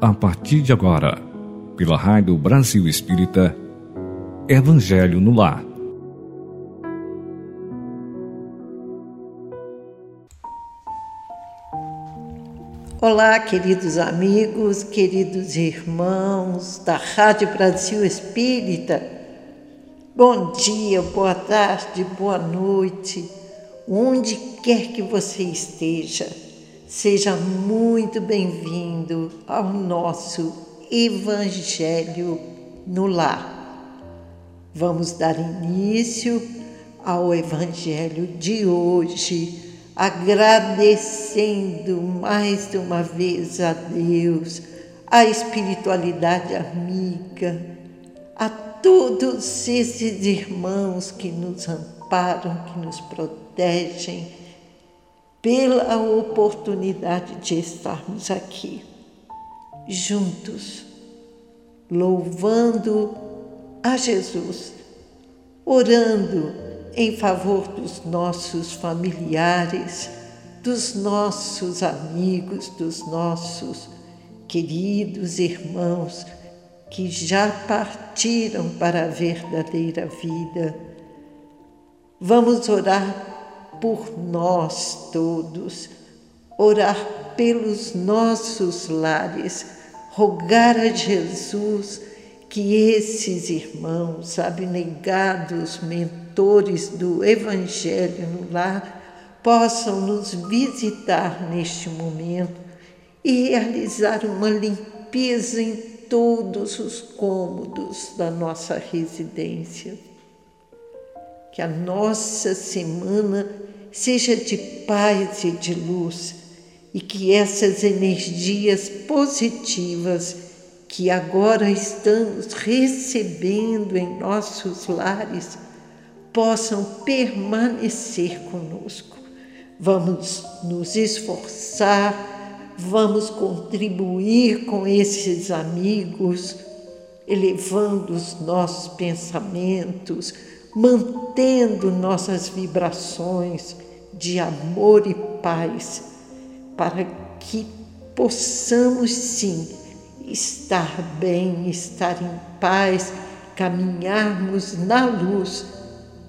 a partir de agora, pela Rádio Brasil Espírita, Evangelho no Lar. Olá, queridos amigos, queridos irmãos da Rádio Brasil Espírita. Bom dia, boa tarde, boa noite, onde quer que você esteja. Seja muito bem-vindo ao nosso Evangelho no Lar. Vamos dar início ao Evangelho de hoje, agradecendo mais uma vez a Deus, a espiritualidade amiga, a todos esses irmãos que nos amparam, que nos protegem pela oportunidade de estarmos aqui, juntos, louvando a Jesus, orando em favor dos nossos familiares, dos nossos amigos, dos nossos queridos irmãos que já partiram para a verdadeira vida. Vamos orar por nós todos, orar pelos nossos lares, rogar a Jesus que esses irmãos, abnegados mentores do Evangelho no lar, possam nos visitar neste momento e realizar uma limpeza em todos os cômodos da nossa residência. Que a nossa semana seja de paz e de luz e que essas energias positivas que agora estamos recebendo em nossos lares possam permanecer conosco. Vamos nos esforçar, vamos contribuir com esses amigos, elevando os nossos pensamentos, mantendo nossas vibrações de amor e paz, para que possamos sim estar bem, estar em paz, caminharmos na luz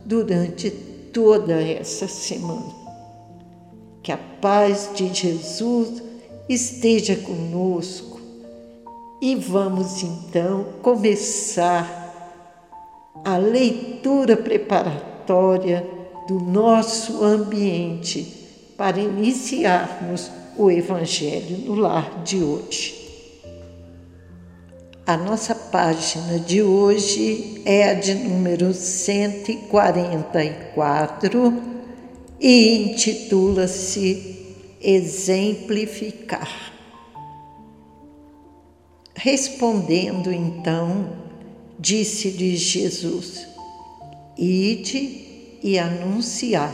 durante toda essa semana. Que a paz de Jesus esteja conosco e vamos então começar a leitura preparatória do nosso ambiente para iniciarmos o Evangelho no lar de hoje. A nossa página de hoje é a de número 144 e intitula-se Exemplificar. Respondendo então, Disse-lhes Jesus: Ide e anunciai.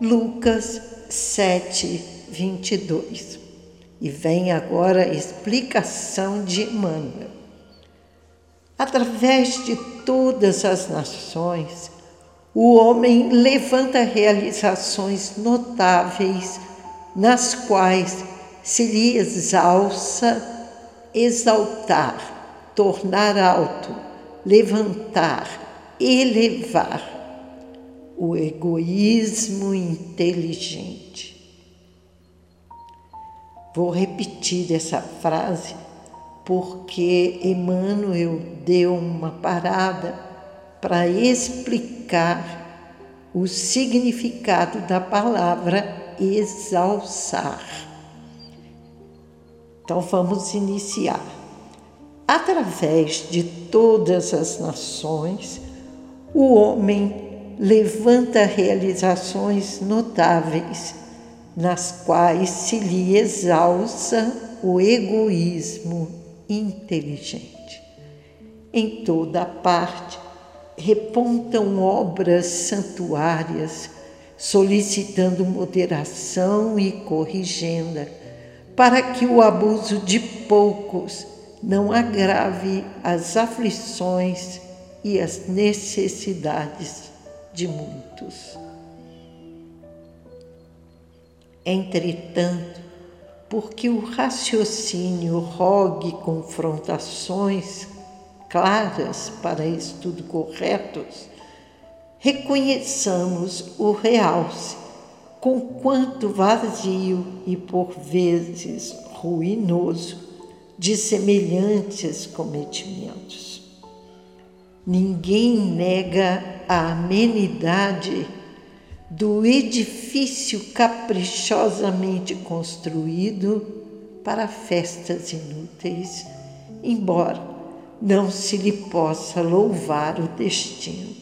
Lucas 7, 22. E vem agora a explicação de Emmanuel. Através de todas as nações, o homem levanta realizações notáveis, nas quais se lhe exalça exaltar tornar alto, levantar, elevar o egoísmo inteligente. Vou repetir essa frase porque Emmanuel deu uma parada para explicar o significado da palavra exalçar. Então vamos iniciar através de todas as nações, o homem levanta realizações notáveis, nas quais se lhe exalça o egoísmo inteligente. Em toda a parte repontam obras santuárias, solicitando moderação e corrigenda, para que o abuso de poucos não agrave as aflições e as necessidades de muitos. Entretanto, porque o raciocínio rogue confrontações claras para estudo corretos, reconheçamos o realce, com quanto vazio e por vezes ruinoso de semelhantes cometimentos. Ninguém nega a amenidade do edifício caprichosamente construído para festas inúteis, embora não se lhe possa louvar o destino.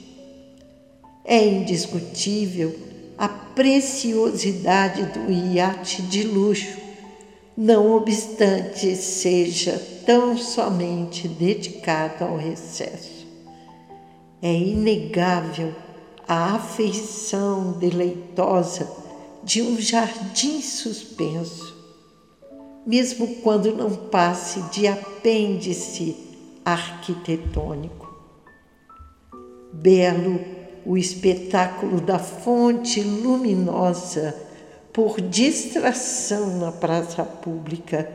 É indiscutível a preciosidade do iate de luxo, não obstante seja tão somente dedicado ao recesso. É inegável a afeição deleitosa de um jardim suspenso, mesmo quando não passe de apêndice arquitetônico. Belo o espetáculo da fonte luminosa por distração na praça pública,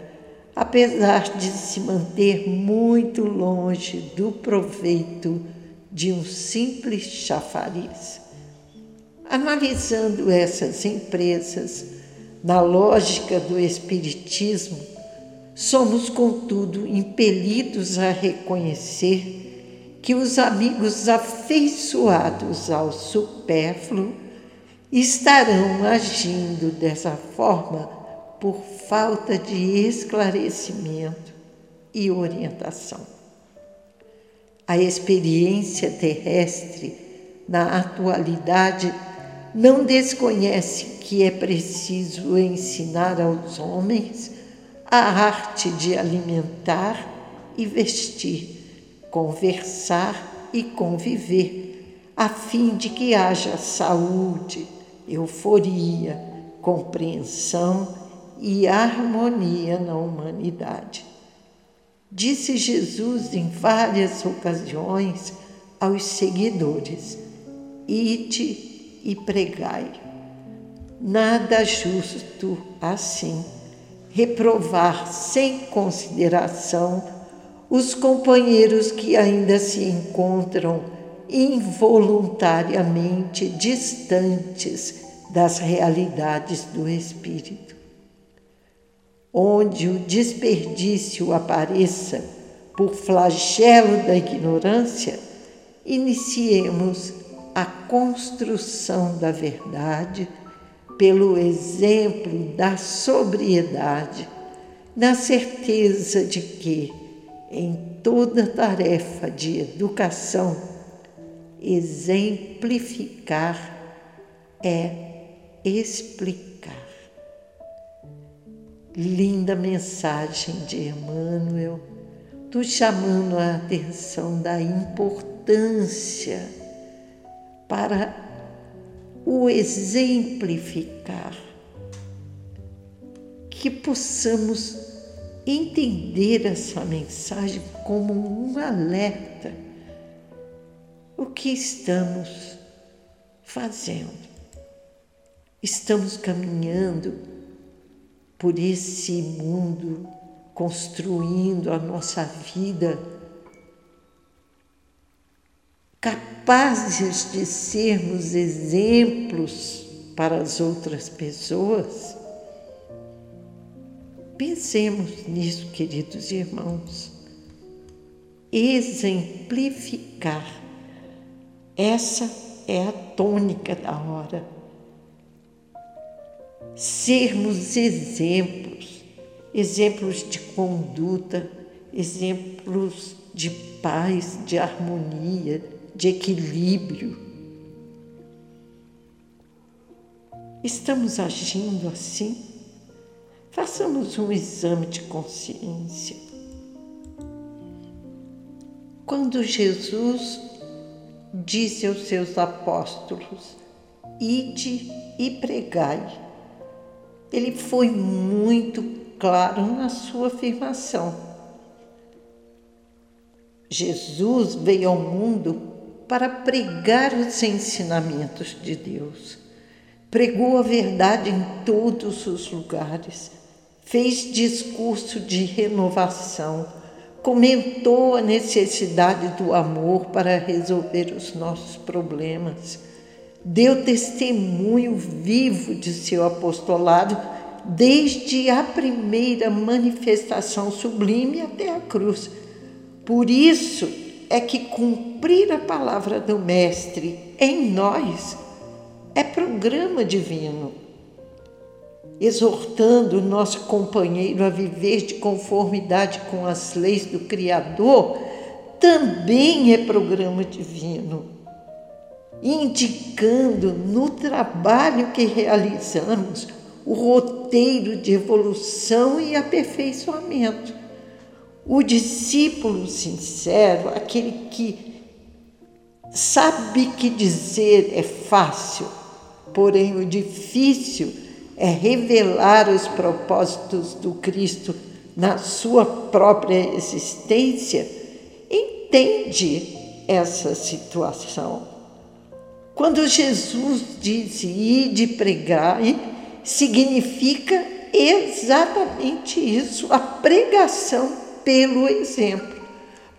apesar de se manter muito longe do proveito de um simples chafariz. Analisando essas empresas na lógica do Espiritismo, somos, contudo, impelidos a reconhecer que os amigos afeiçoados ao supérfluo estarão agindo dessa forma por falta de esclarecimento e orientação. A experiência terrestre, na atualidade, não desconhece que é preciso ensinar aos homens a arte de alimentar e vestir, conversar e conviver, a fim de que haja saúde, euforia, compreensão e harmonia na humanidade. Disse Jesus em várias ocasiões aos seguidores: Ide e pregai. Nada justo assim reprovar sem consideração os companheiros que ainda se encontram involuntariamente distantes das realidades do espírito onde o desperdício apareça por flagelo da ignorância, iniciemos a construção da verdade pelo exemplo da sobriedade, na certeza de que, em toda tarefa de educação, exemplificar é explicar. Linda mensagem de Emmanuel, tu chamando a atenção da importância para o exemplificar, que possamos entender essa mensagem como um alerta. O que estamos fazendo? Estamos caminhando por esse mundo, construindo a nossa vida, capazes de sermos exemplos para as outras pessoas? Pensemos nisso, queridos irmãos. Exemplificar. Essa é a tônica da hora sermos exemplos, exemplos de conduta, exemplos de paz, de harmonia, de equilíbrio. Estamos agindo assim? Façamos um exame de consciência. Quando Jesus disse aos seus apóstolos: Ide e pregai ele foi muito claro na sua afirmação. Jesus veio ao mundo para pregar os ensinamentos de Deus. Pregou a verdade em todos os lugares, fez discurso de renovação, comentou a necessidade do amor para resolver os nossos problemas, deu testemunho vivo de seu apostolado desde a primeira manifestação sublime até a cruz. Por isso é que cumprir a palavra do Mestre em nós é programa divino exortando o nosso companheiro a viver de conformidade com as leis do Criador, também é programa divino, indicando no trabalho que realizamos o roteiro de evolução e aperfeiçoamento. O discípulo sincero, aquele que sabe que dizer é fácil, porém o difícil é revelar os propósitos do Cristo na sua própria existência, entende essa situação. Quando Jesus diz ir de pregar, significa exatamente isso, a pregação pelo exemplo,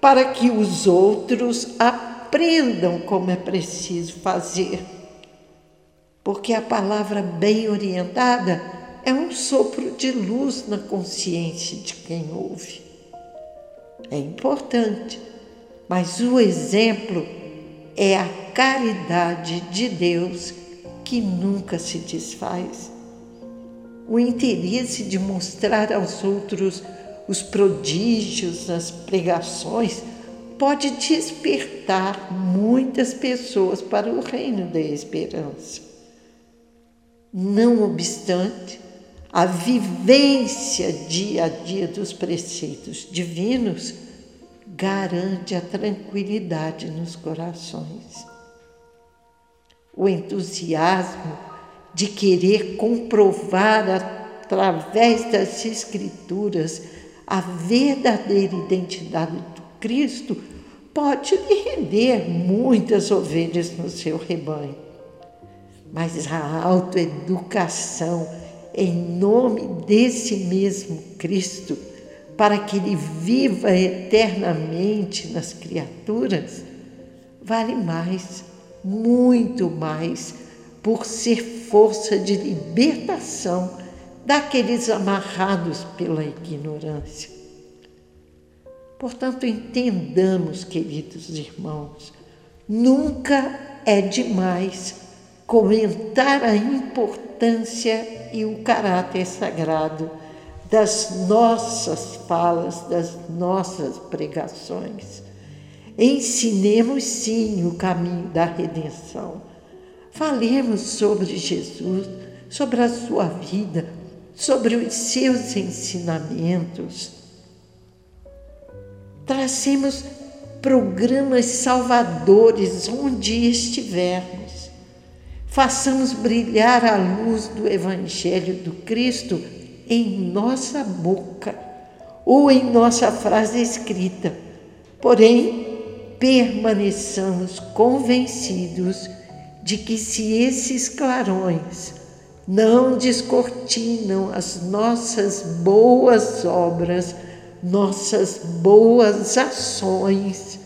para que os outros aprendam como é preciso fazer porque a palavra bem orientada é um sopro de luz na consciência de quem ouve. É importante, mas o exemplo é a caridade de Deus que nunca se desfaz. O interesse de mostrar aos outros os prodígios nas pregações pode despertar muitas pessoas para o reino da esperança. Não obstante, a vivência dia a dia dos preceitos divinos garante a tranquilidade nos corações. O entusiasmo de querer comprovar através das Escrituras a verdadeira identidade do Cristo pode lhe render muitas ovelhas no seu rebanho mas a autoeducação em nome desse mesmo Cristo, para que ele viva eternamente nas criaturas, vale mais, muito mais, por ser força de libertação daqueles amarrados pela ignorância. Portanto, entendamos, queridos irmãos, nunca é demais comentar a importância e o caráter sagrado das nossas falas, das nossas pregações. Ensinemos sim o caminho da redenção. Falemos sobre Jesus, sobre a sua vida, sobre os seus ensinamentos. Tracemos programas salvadores onde estivermos façamos brilhar a luz do Evangelho do Cristo em nossa boca ou em nossa frase escrita. Porém, permaneçamos convencidos de que se esses clarões não descortinam as nossas boas obras, nossas boas ações,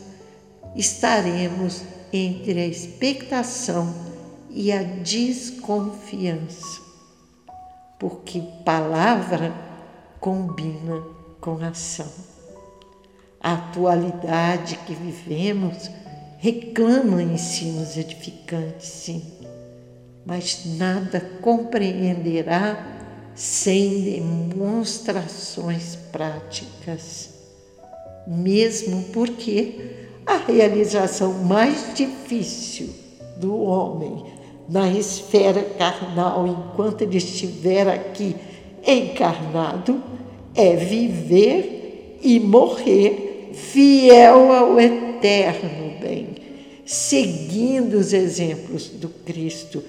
estaremos entre a expectação e a desconfiança, porque palavra combina com ação. A atualidade que vivemos reclama ensinos edificantes, sim, mas nada compreenderá sem demonstrações práticas, mesmo porque a realização mais difícil do homem na esfera carnal enquanto ele estiver aqui encarnado é viver e morrer fiel ao eterno bem, seguindo os exemplos do Cristo,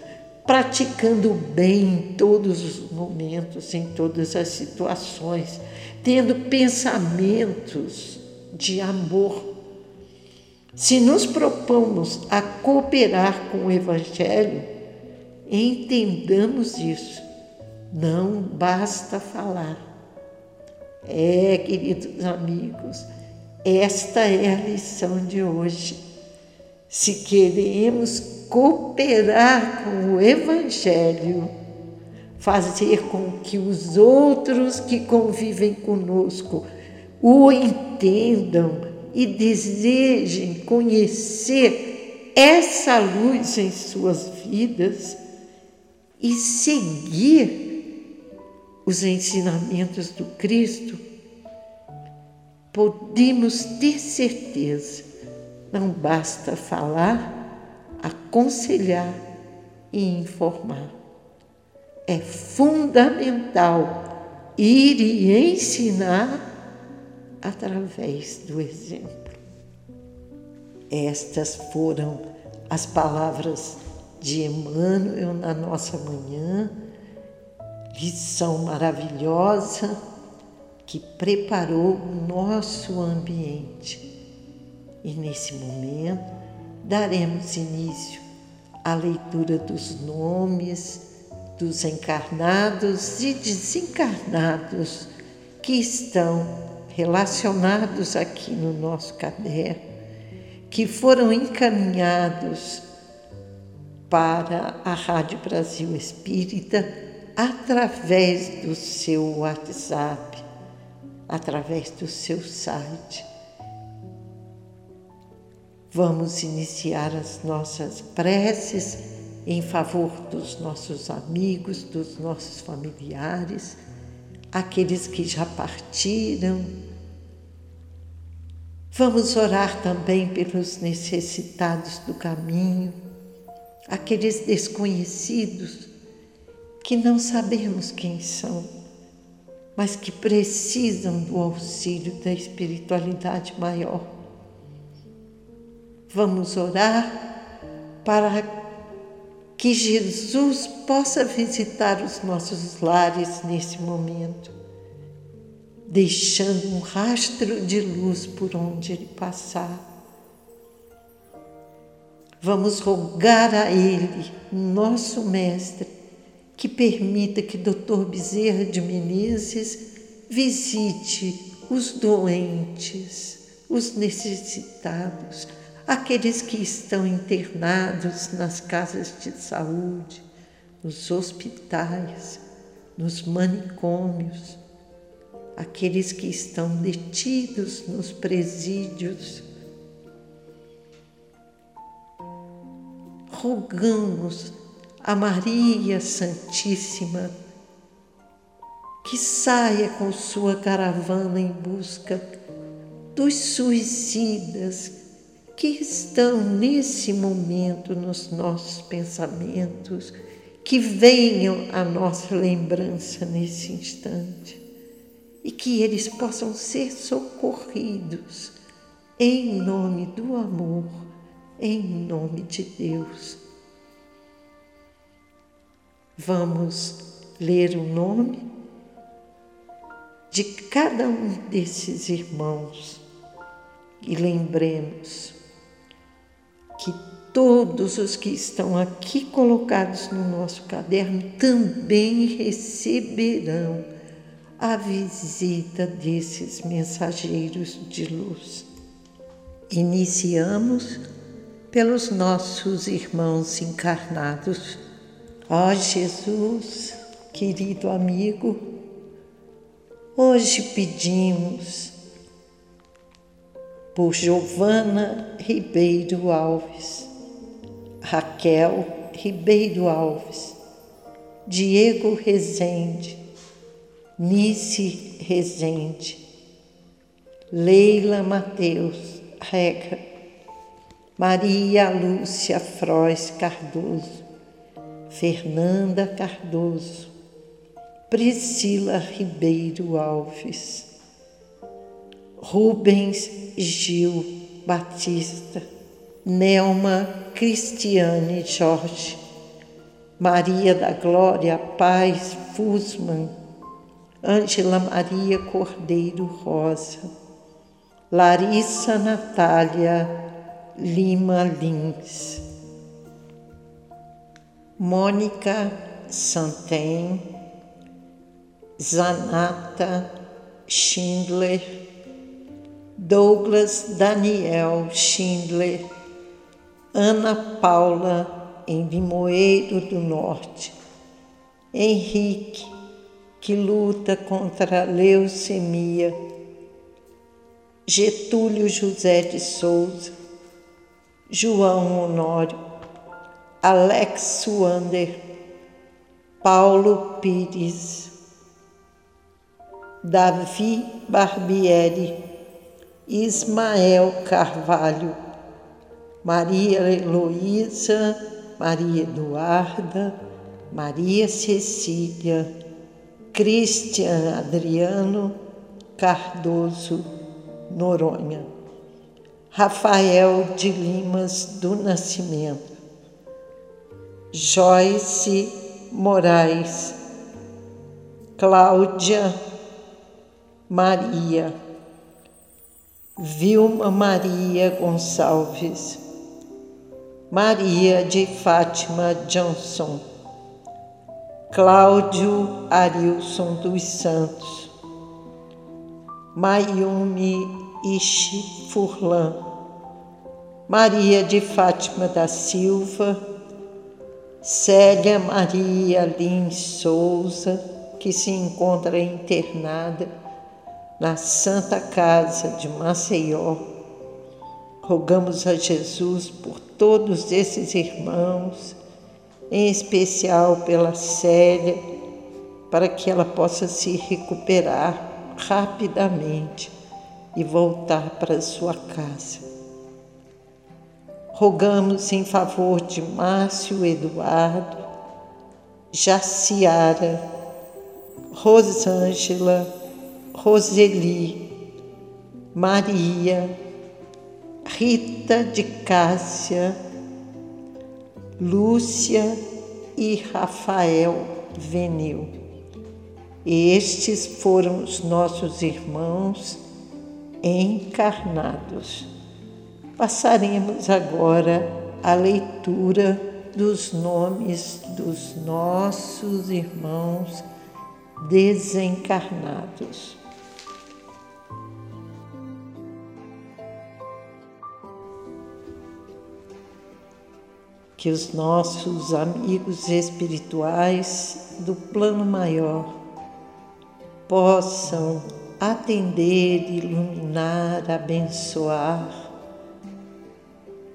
praticando o bem em todos os momentos, em todas as situações, tendo pensamentos de amor se nos propomos a cooperar com o Evangelho, entendamos isso. Não basta falar, É, queridos amigos, esta é a lição de hoje. Se queremos cooperar com o Evangelho, fazer com que os outros que convivem conosco o entendam e desejem conhecer essa luz em suas vidas e seguir os ensinamentos do Cristo, podemos ter certeza, não basta falar, aconselhar e informar. É fundamental ir e ensinar através do exemplo. Estas foram as palavras de Emmanuel na nossa manhã, lição maravilhosa que preparou o nosso ambiente. E nesse momento daremos início à leitura dos nomes dos encarnados e desencarnados que estão relacionados aqui no nosso caderno, que foram encaminhados para a Rádio Brasil Espírita através do seu WhatsApp, através do seu site. Vamos iniciar as nossas preces em favor dos nossos amigos, dos nossos familiares aqueles que já partiram. Vamos orar também pelos necessitados do caminho, aqueles desconhecidos que não sabemos quem são, mas que precisam do auxílio da espiritualidade maior. Vamos orar para que Jesus possa visitar os nossos lares nesse momento, deixando um rastro de luz por onde ele passar. Vamos rogar a Ele, nosso Mestre, que permita que Dr. Bezerra de Menezes visite os doentes, os necessitados, aqueles que estão internados nas casas de saúde, nos hospitais, nos manicômios, aqueles que estão detidos nos presídios. Rogamos a Maria Santíssima que saia com sua caravana em busca dos suicidas que estão nesse momento nos nossos pensamentos, que venham à nossa lembrança nesse instante e que eles possam ser socorridos em nome do amor, em nome de Deus. Vamos ler o nome de cada um desses irmãos e lembremos que todos os que estão aqui colocados no nosso caderno também receberão a visita desses mensageiros de luz. Iniciamos pelos nossos irmãos encarnados. Ó oh, Jesus, querido amigo, hoje pedimos por Giovana Ribeiro Alves, Raquel Ribeiro Alves, Diego Rezende, Nice Rezende, Leila Mateus Rega, Maria Lúcia Frois Cardoso, Fernanda Cardoso, Priscila Ribeiro Alves, Rubens Gil Batista, Nelma Cristiane Jorge, Maria da Glória Paz Fusman, Ângela Maria Cordeiro Rosa, Larissa Natália Lima Lins, Mônica Santem, Zanata Schindler, Douglas Daniel Schindler, Ana Paula em Limoeiro do Norte, Henrique, que luta contra a leucemia, Getúlio José de Souza, João Honório, Alex Suander, Paulo Pires, Davi Barbieri, Ismael Carvalho, Maria Heloísa, Maria Eduarda, Maria Cecília, Cristian Adriano Cardoso Noronha, Rafael de Limas do Nascimento, Joyce Moraes, Cláudia Maria, Vilma Maria Gonçalves, Maria de Fátima Johnson, Cláudio Arilson dos Santos, Mayumi Ishi Furlan, Maria de Fátima da Silva, Célia Maria Lins Souza, que se encontra internada na Santa Casa de Maceió. Rogamos a Jesus por todos esses irmãos, em especial pela Célia, para que ela possa se recuperar rapidamente e voltar para sua casa. Rogamos em favor de Márcio Eduardo, Jaciara, Rosângela, Roseli, Maria, Rita de Cássia, Lúcia e Rafael Venil. Estes foram os nossos irmãos encarnados. Passaremos agora a leitura dos nomes dos nossos irmãos desencarnados. Que os nossos amigos espirituais do plano maior possam atender, iluminar, abençoar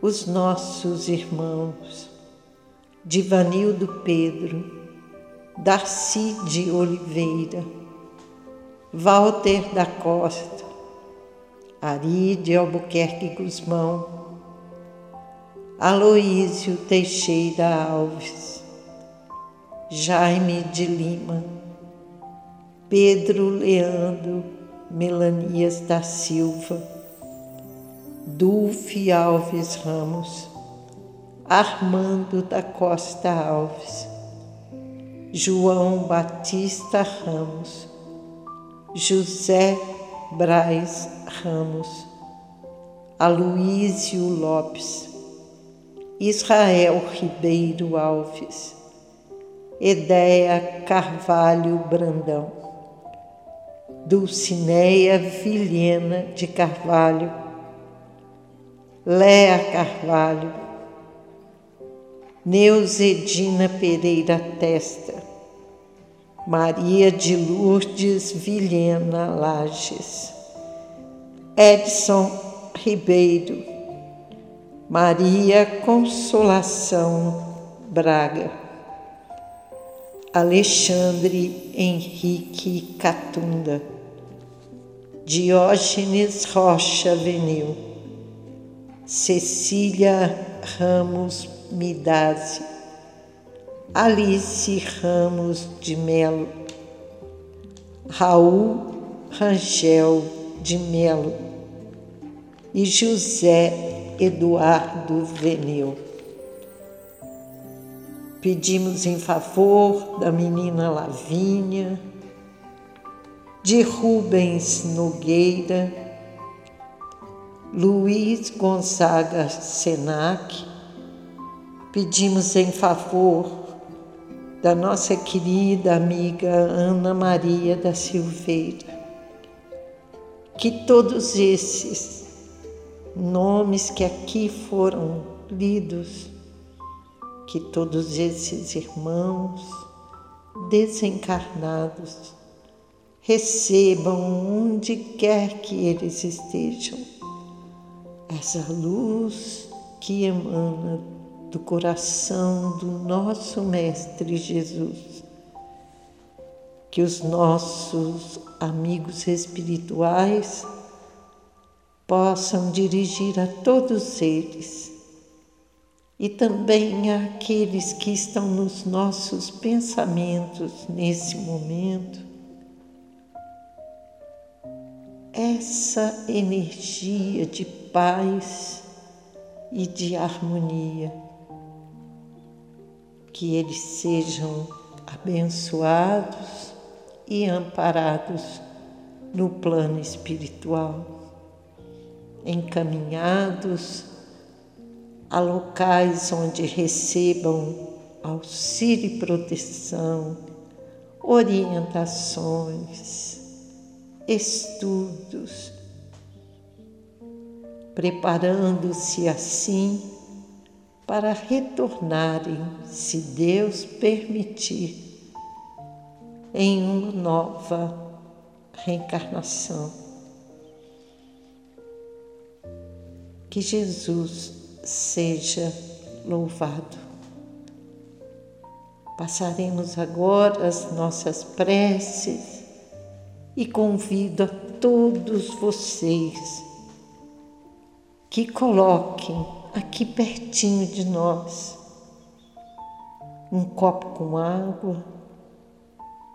os nossos irmãos Divanildo Pedro, Darcy de Oliveira, Walter da Costa, Ari de Albuquerque Guzmão, Aloísio Teixeira Alves, Jaime de Lima, Pedro Leandro Melanias da Silva, Dulce Alves Ramos, Armando da Costa Alves, João Batista Ramos, José Braz Ramos, Aloísio Lopes, Israel Ribeiro Alves, Edéia Carvalho Brandão, Dulcineia Vilhena de Carvalho, Léa Carvalho, Neuzedina Pereira Testa, Maria de Lourdes Vilhena Lages, Edson Ribeiro, Maria Consolação Braga, Alexandre Henrique Catunda, Diógenes Rocha Venil, Cecília Ramos Midazzi, Alice Ramos de Melo, Raul Rangel de Melo. E José Eduardo Venil. Pedimos em favor da menina Lavínia, de Rubens Nogueira, Luiz Gonzaga Senac, pedimos em favor da nossa querida amiga Ana Maria da Silveira, que todos esses nomes que aqui foram lidos, que todos esses irmãos desencarnados recebam onde quer que eles estejam essa luz que emana do coração do nosso Mestre Jesus. Que os nossos amigos espirituais possam dirigir a todos eles. E também àqueles que estão nos nossos pensamentos nesse momento, essa energia de paz e de harmonia. Que eles sejam abençoados e amparados no plano espiritual, encaminhados a locais onde recebam auxílio e proteção, orientações, estudos, preparando-se assim para retornarem, se Deus permitir, em uma nova reencarnação. Que Jesus seja louvado. Passaremos agora as nossas preces e convido a todos vocês que coloquem aqui pertinho de nós um copo com água,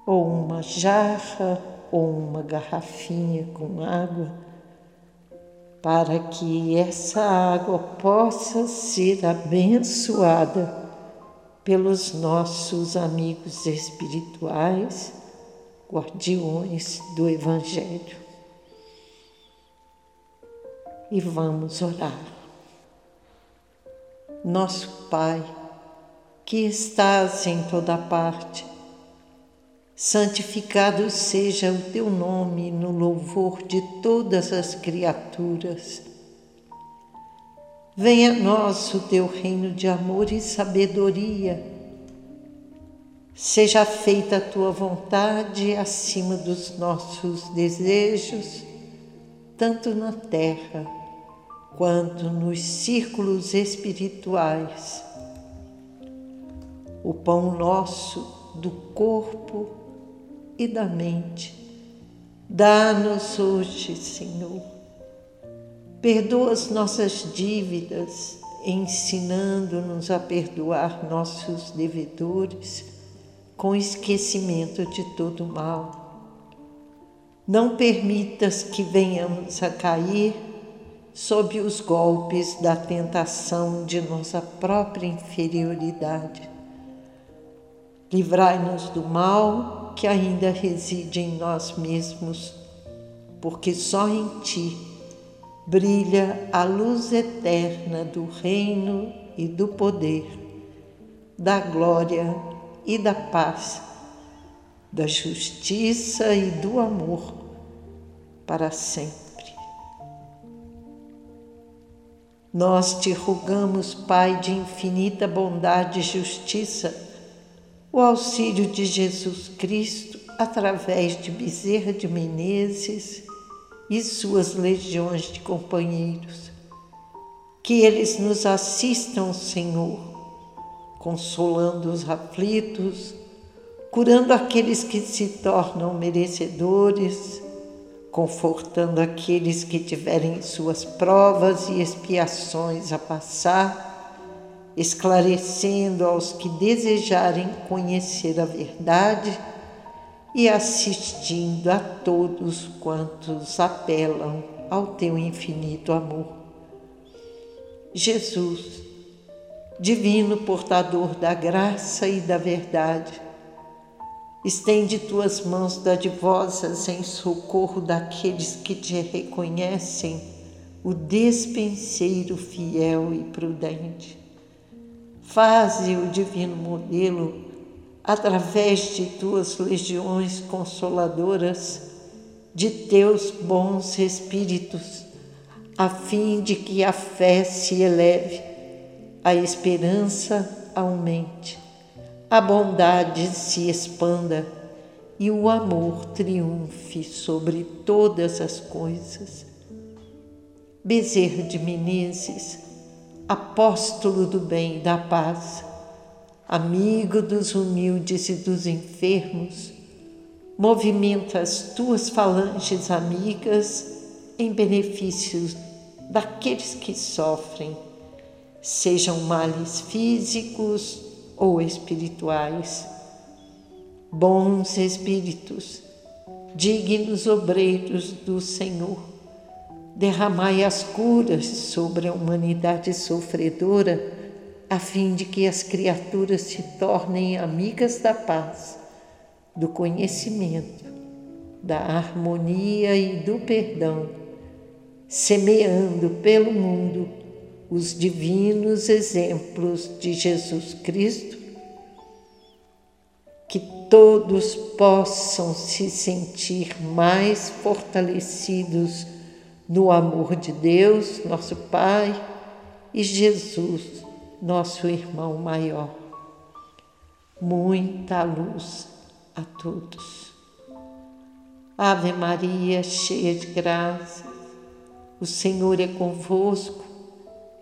ou uma jarra, ou uma garrafinha com água, para que essa água possa ser abençoada pelos nossos amigos espirituais, guardiões do Evangelho e vamos orar. Nosso Pai, que estás em toda parte, santificado seja o teu nome no louvor de todas as criaturas. Venha a nós o teu reino de amor e sabedoria. Seja feita a tua vontade acima dos nossos desejos, tanto na terra quanto nos círculos espirituais. O pão nosso do corpo e da mente, dá-nos hoje, Senhor. Perdoa as nossas dívidas, ensinando-nos a perdoar nossos devedores com esquecimento de todo mal. Não permitas que venhamos a cair sob os golpes da tentação de nossa própria inferioridade. Livrai-nos do mal que ainda reside em nós mesmos, porque só em Ti brilha a luz eterna do reino e do poder, da glória e da paz, da justiça e do amor para sempre. Nós te rogamos, Pai de infinita bondade e justiça, o auxílio de Jesus Cristo através de Bezerra de Menezes e suas legiões de companheiros. Que eles nos assistam, Senhor, consolando os aflitos, curando aqueles que se tornam merecedores confortando aqueles que tiverem suas provas e expiações a passar, esclarecendo aos que desejarem conhecer a verdade e assistindo a todos quantos apelam ao teu infinito amor. Jesus, divino portador da graça e da verdade, Estende tuas mãos dadivosas em socorro daqueles que te reconhecem, o despenseiro fiel e prudente. Faze o divino modelo através de tuas legiões consoladoras de teus bons espíritos, a fim de que a fé se eleve, a esperança aumente, a bondade se expanda e o amor triunfe sobre todas as coisas. Bezerra de Menezes, apóstolo do bem e da paz, amigo dos humildes e dos enfermos, movimenta as tuas falanges amigas em benefício daqueles que sofrem, sejam males físicos ou espirituais. Bons espíritos, dignos obreiros do Senhor, derramai as curas sobre a humanidade sofredora, a fim de que as criaturas se tornem amigas da paz do conhecimento, da harmonia e do perdão, semeando pelo mundo os divinos exemplos de Jesus Cristo, que todos possam se sentir mais fortalecidos no amor de Deus, nosso Pai, e Jesus, nosso irmão maior. Muita luz a todos. Ave Maria, cheia de graça, o Senhor é convosco.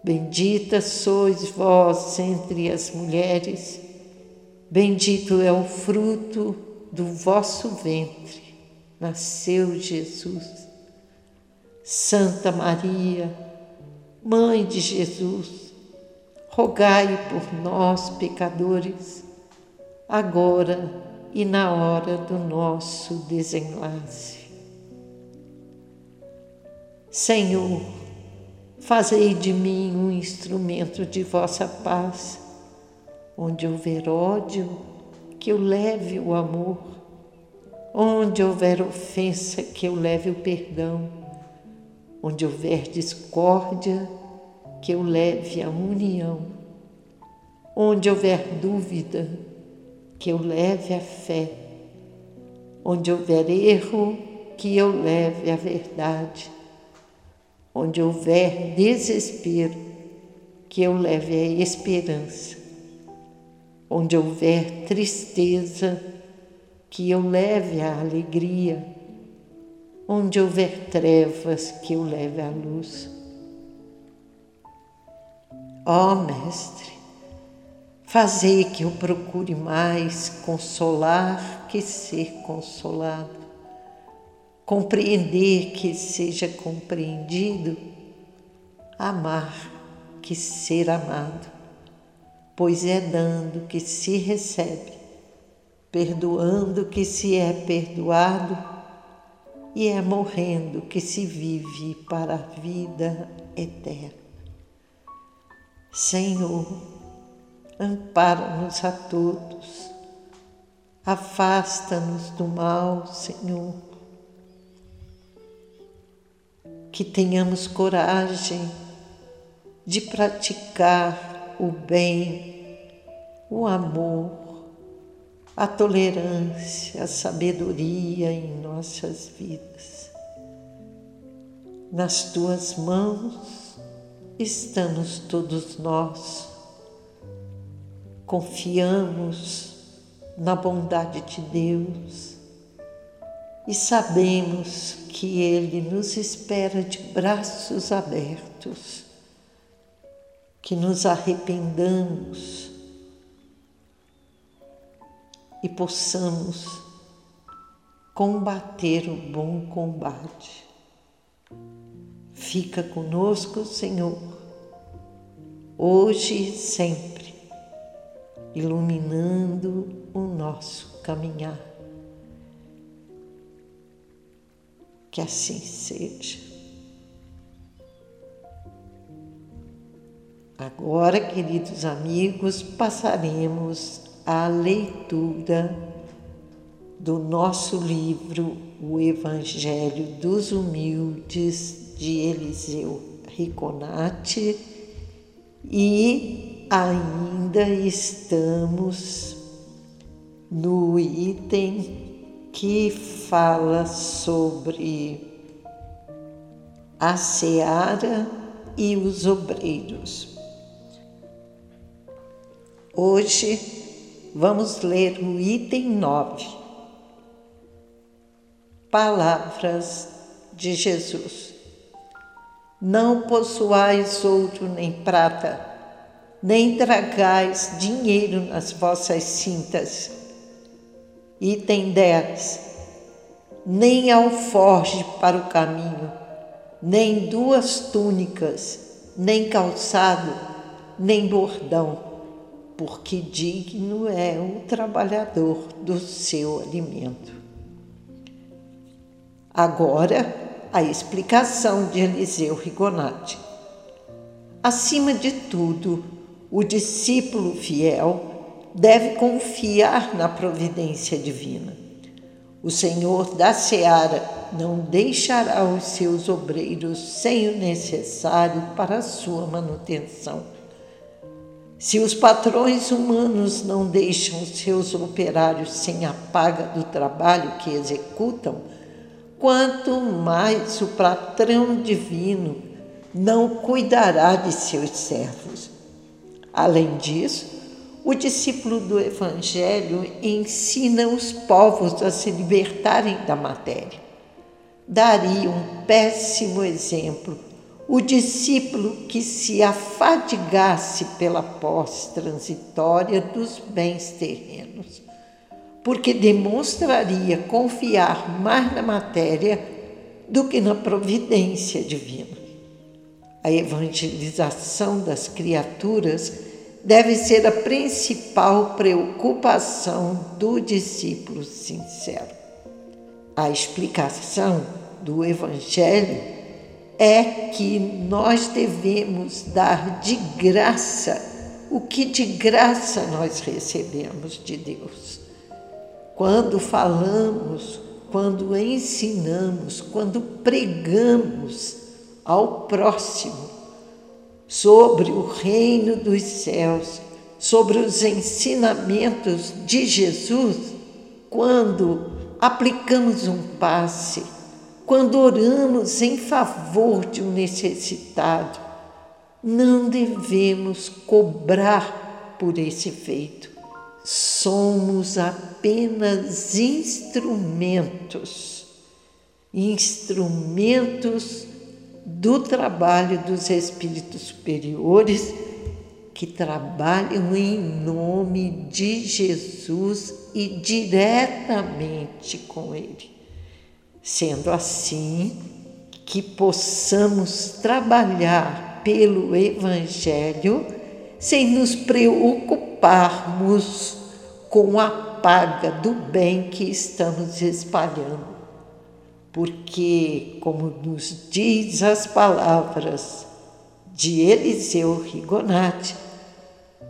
Bendita sois vós entre as mulheres, bendito é o fruto do vosso ventre. Nasceu Jesus. Santa Maria, Mãe de Jesus, rogai por nós, pecadores, agora e na hora do nosso desenlace. Senhor, fazei de mim um instrumento de vossa paz, onde houver ódio, que eu leve o amor, onde houver ofensa, que eu leve o perdão, onde houver discórdia, que eu leve a união, onde houver dúvida, que eu leve a fé. Onde houver erro, que eu leve a verdade. Onde houver desespero, que eu leve a esperança. Onde houver tristeza, que eu leve a alegria. Onde houver trevas, que eu leve a luz. Ó oh, Mestre, Fazei que eu procure mais consolar que ser consolado, compreender que seja compreendido, amar que ser amado, pois é dando que se recebe, perdoando que se é perdoado e é morrendo que se vive para a vida eterna. Senhor, ampara-nos a todos, afasta-nos do mal, Senhor. Que tenhamos coragem de praticar o bem, o amor, a tolerância, a sabedoria em nossas vidas. Nas tuas mãos estamos todos nós confiamos na bondade de Deus e sabemos que Ele nos espera de braços abertos, que nos arrependamos e possamos combater o bom combate. Fica conosco, Senhor, hoje e sempre iluminando o nosso caminhar. Que assim seja. Agora, queridos amigos, passaremos à leitura do nosso livro O Evangelho dos Humildes de Eliseu Riconati e ainda estamos no item que fala sobre a seara e os obreiros. Hoje vamos ler o item 9. Palavras de Jesus. Não possuais ouro nem prata, nem tragais dinheiro nas vossas cintas. Item 10. Nem alforge para o caminho, nem duas túnicas, nem calçado, nem bordão, porque digno é o trabalhador do seu alimento. Agora, a explicação de Eliseu Rigonati. Acima de tudo, o discípulo fiel deve confiar na providência divina. O Senhor da seara não deixará os seus obreiros sem o necessário para a sua manutenção. Se os patrões humanos não deixam seus operários sem a paga do trabalho que executam, quanto mais o patrão divino não cuidará de seus servos. Além disso, o discípulo do Evangelho ensina os povos a se libertarem da matéria. Daria um péssimo exemplo o discípulo que se afadigasse pela posse transitória dos bens terrenos porque demonstraria confiar mais na matéria do que na providência divina. A evangelização das criaturas deve ser a principal preocupação do discípulo sincero. A explicação do Evangelho é que nós devemos dar de graça o que de graça nós recebemos de Deus. Quando falamos, quando ensinamos, quando pregamos ao próximo sobre o reino dos céus, sobre os ensinamentos de Jesus, quando aplicamos um passe, quando oramos em favor de um necessitado, não devemos cobrar por esse feito somos apenas instrumentos, instrumentos do trabalho dos espíritos superiores que trabalham em nome de Jesus e diretamente com Ele. Sendo assim, que possamos trabalhar pelo Evangelho sem nos preocuparmos com a paga do bem que estamos espalhando. Porque, como nos diz as palavras de Eliseu Rigonati,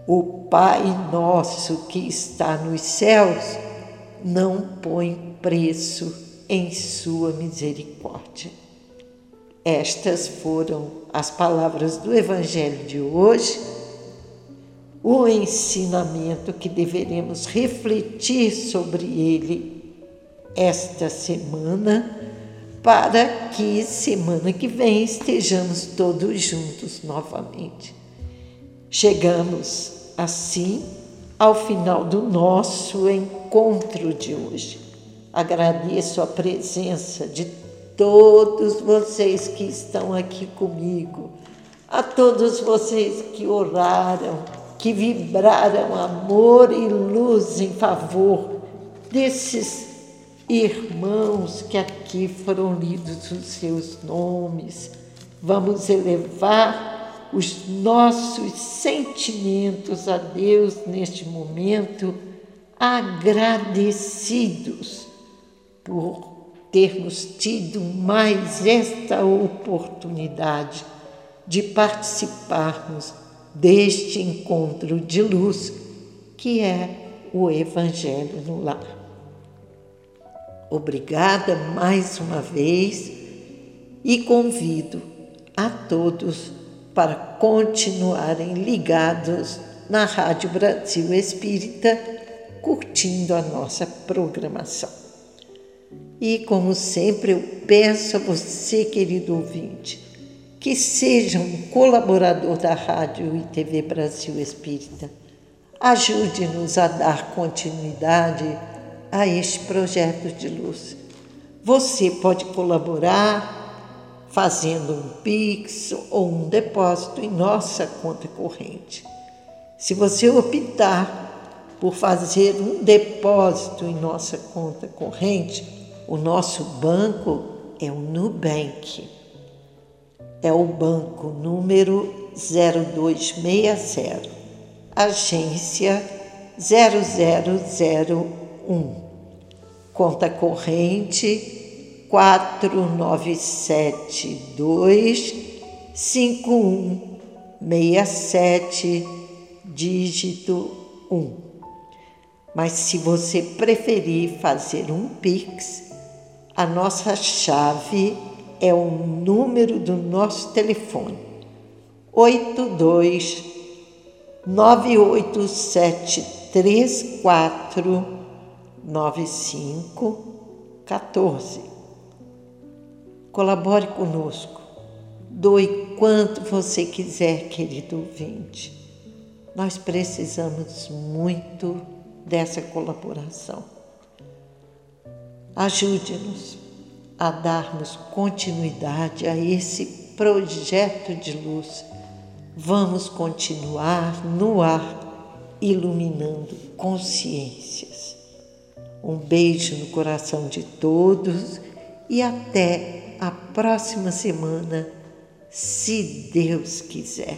o Pai nosso que está nos céus não põe preço em sua misericórdia. Estas foram as palavras do Evangelho de hoje o ensinamento que deveremos refletir sobre ele esta semana, para que semana que vem estejamos todos juntos novamente. Chegamos assim ao final do nosso encontro de hoje. Agradeço a presença de todos vocês que estão aqui comigo, a todos vocês que oraram que vibraram amor e luz em favor desses irmãos que aqui foram lidos os seus nomes. Vamos elevar os nossos sentimentos a Deus neste momento, agradecidos por termos tido mais esta oportunidade de participarmos deste encontro de luz que é o Evangelho no Lar. Obrigada mais uma vez e convido a todos para continuarem ligados na Rádio Brasil Espírita, curtindo a nossa programação. E, como sempre, eu peço a você, querido ouvinte, que seja um colaborador da Rádio e TV Brasil Espírita. Ajude-nos a dar continuidade a este projeto de luz. Você pode colaborar fazendo um Pix ou um depósito em nossa conta corrente. Se você optar por fazer um depósito em nossa conta corrente, o nosso banco é o Nubank. É o banco número 0260, agência 0001, conta corrente 4972 5167, dígito 1. Mas se você preferir fazer um Pix, a nossa chave é o número do nosso telefone: 82 98734 9514. Colabore conosco. Doe quanto você quiser, querido ouvinte. Nós precisamos muito dessa colaboração. Ajude-nos a darmos continuidade a esse projeto de luz. Vamos continuar no ar, iluminando consciências. Um beijo no coração de todos e até a próxima semana, se Deus quiser.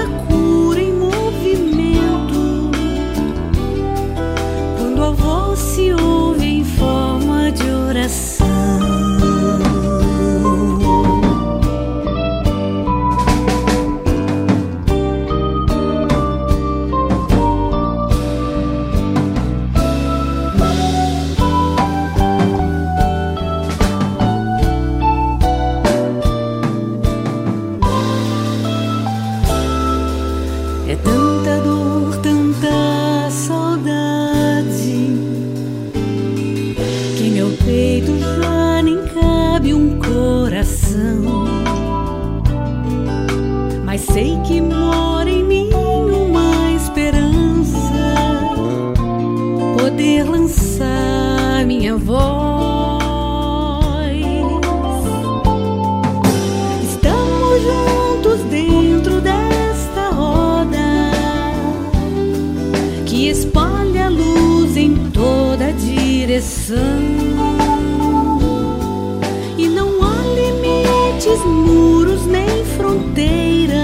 E não há limites, muros nem fronteiras.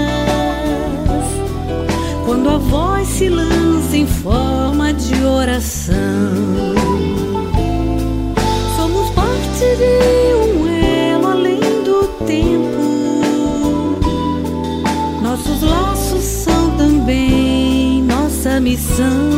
Quando a voz se lança em forma de oração, somos parte de um elo além do tempo. Nossos laços são também nossa missão.